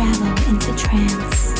travel into trance.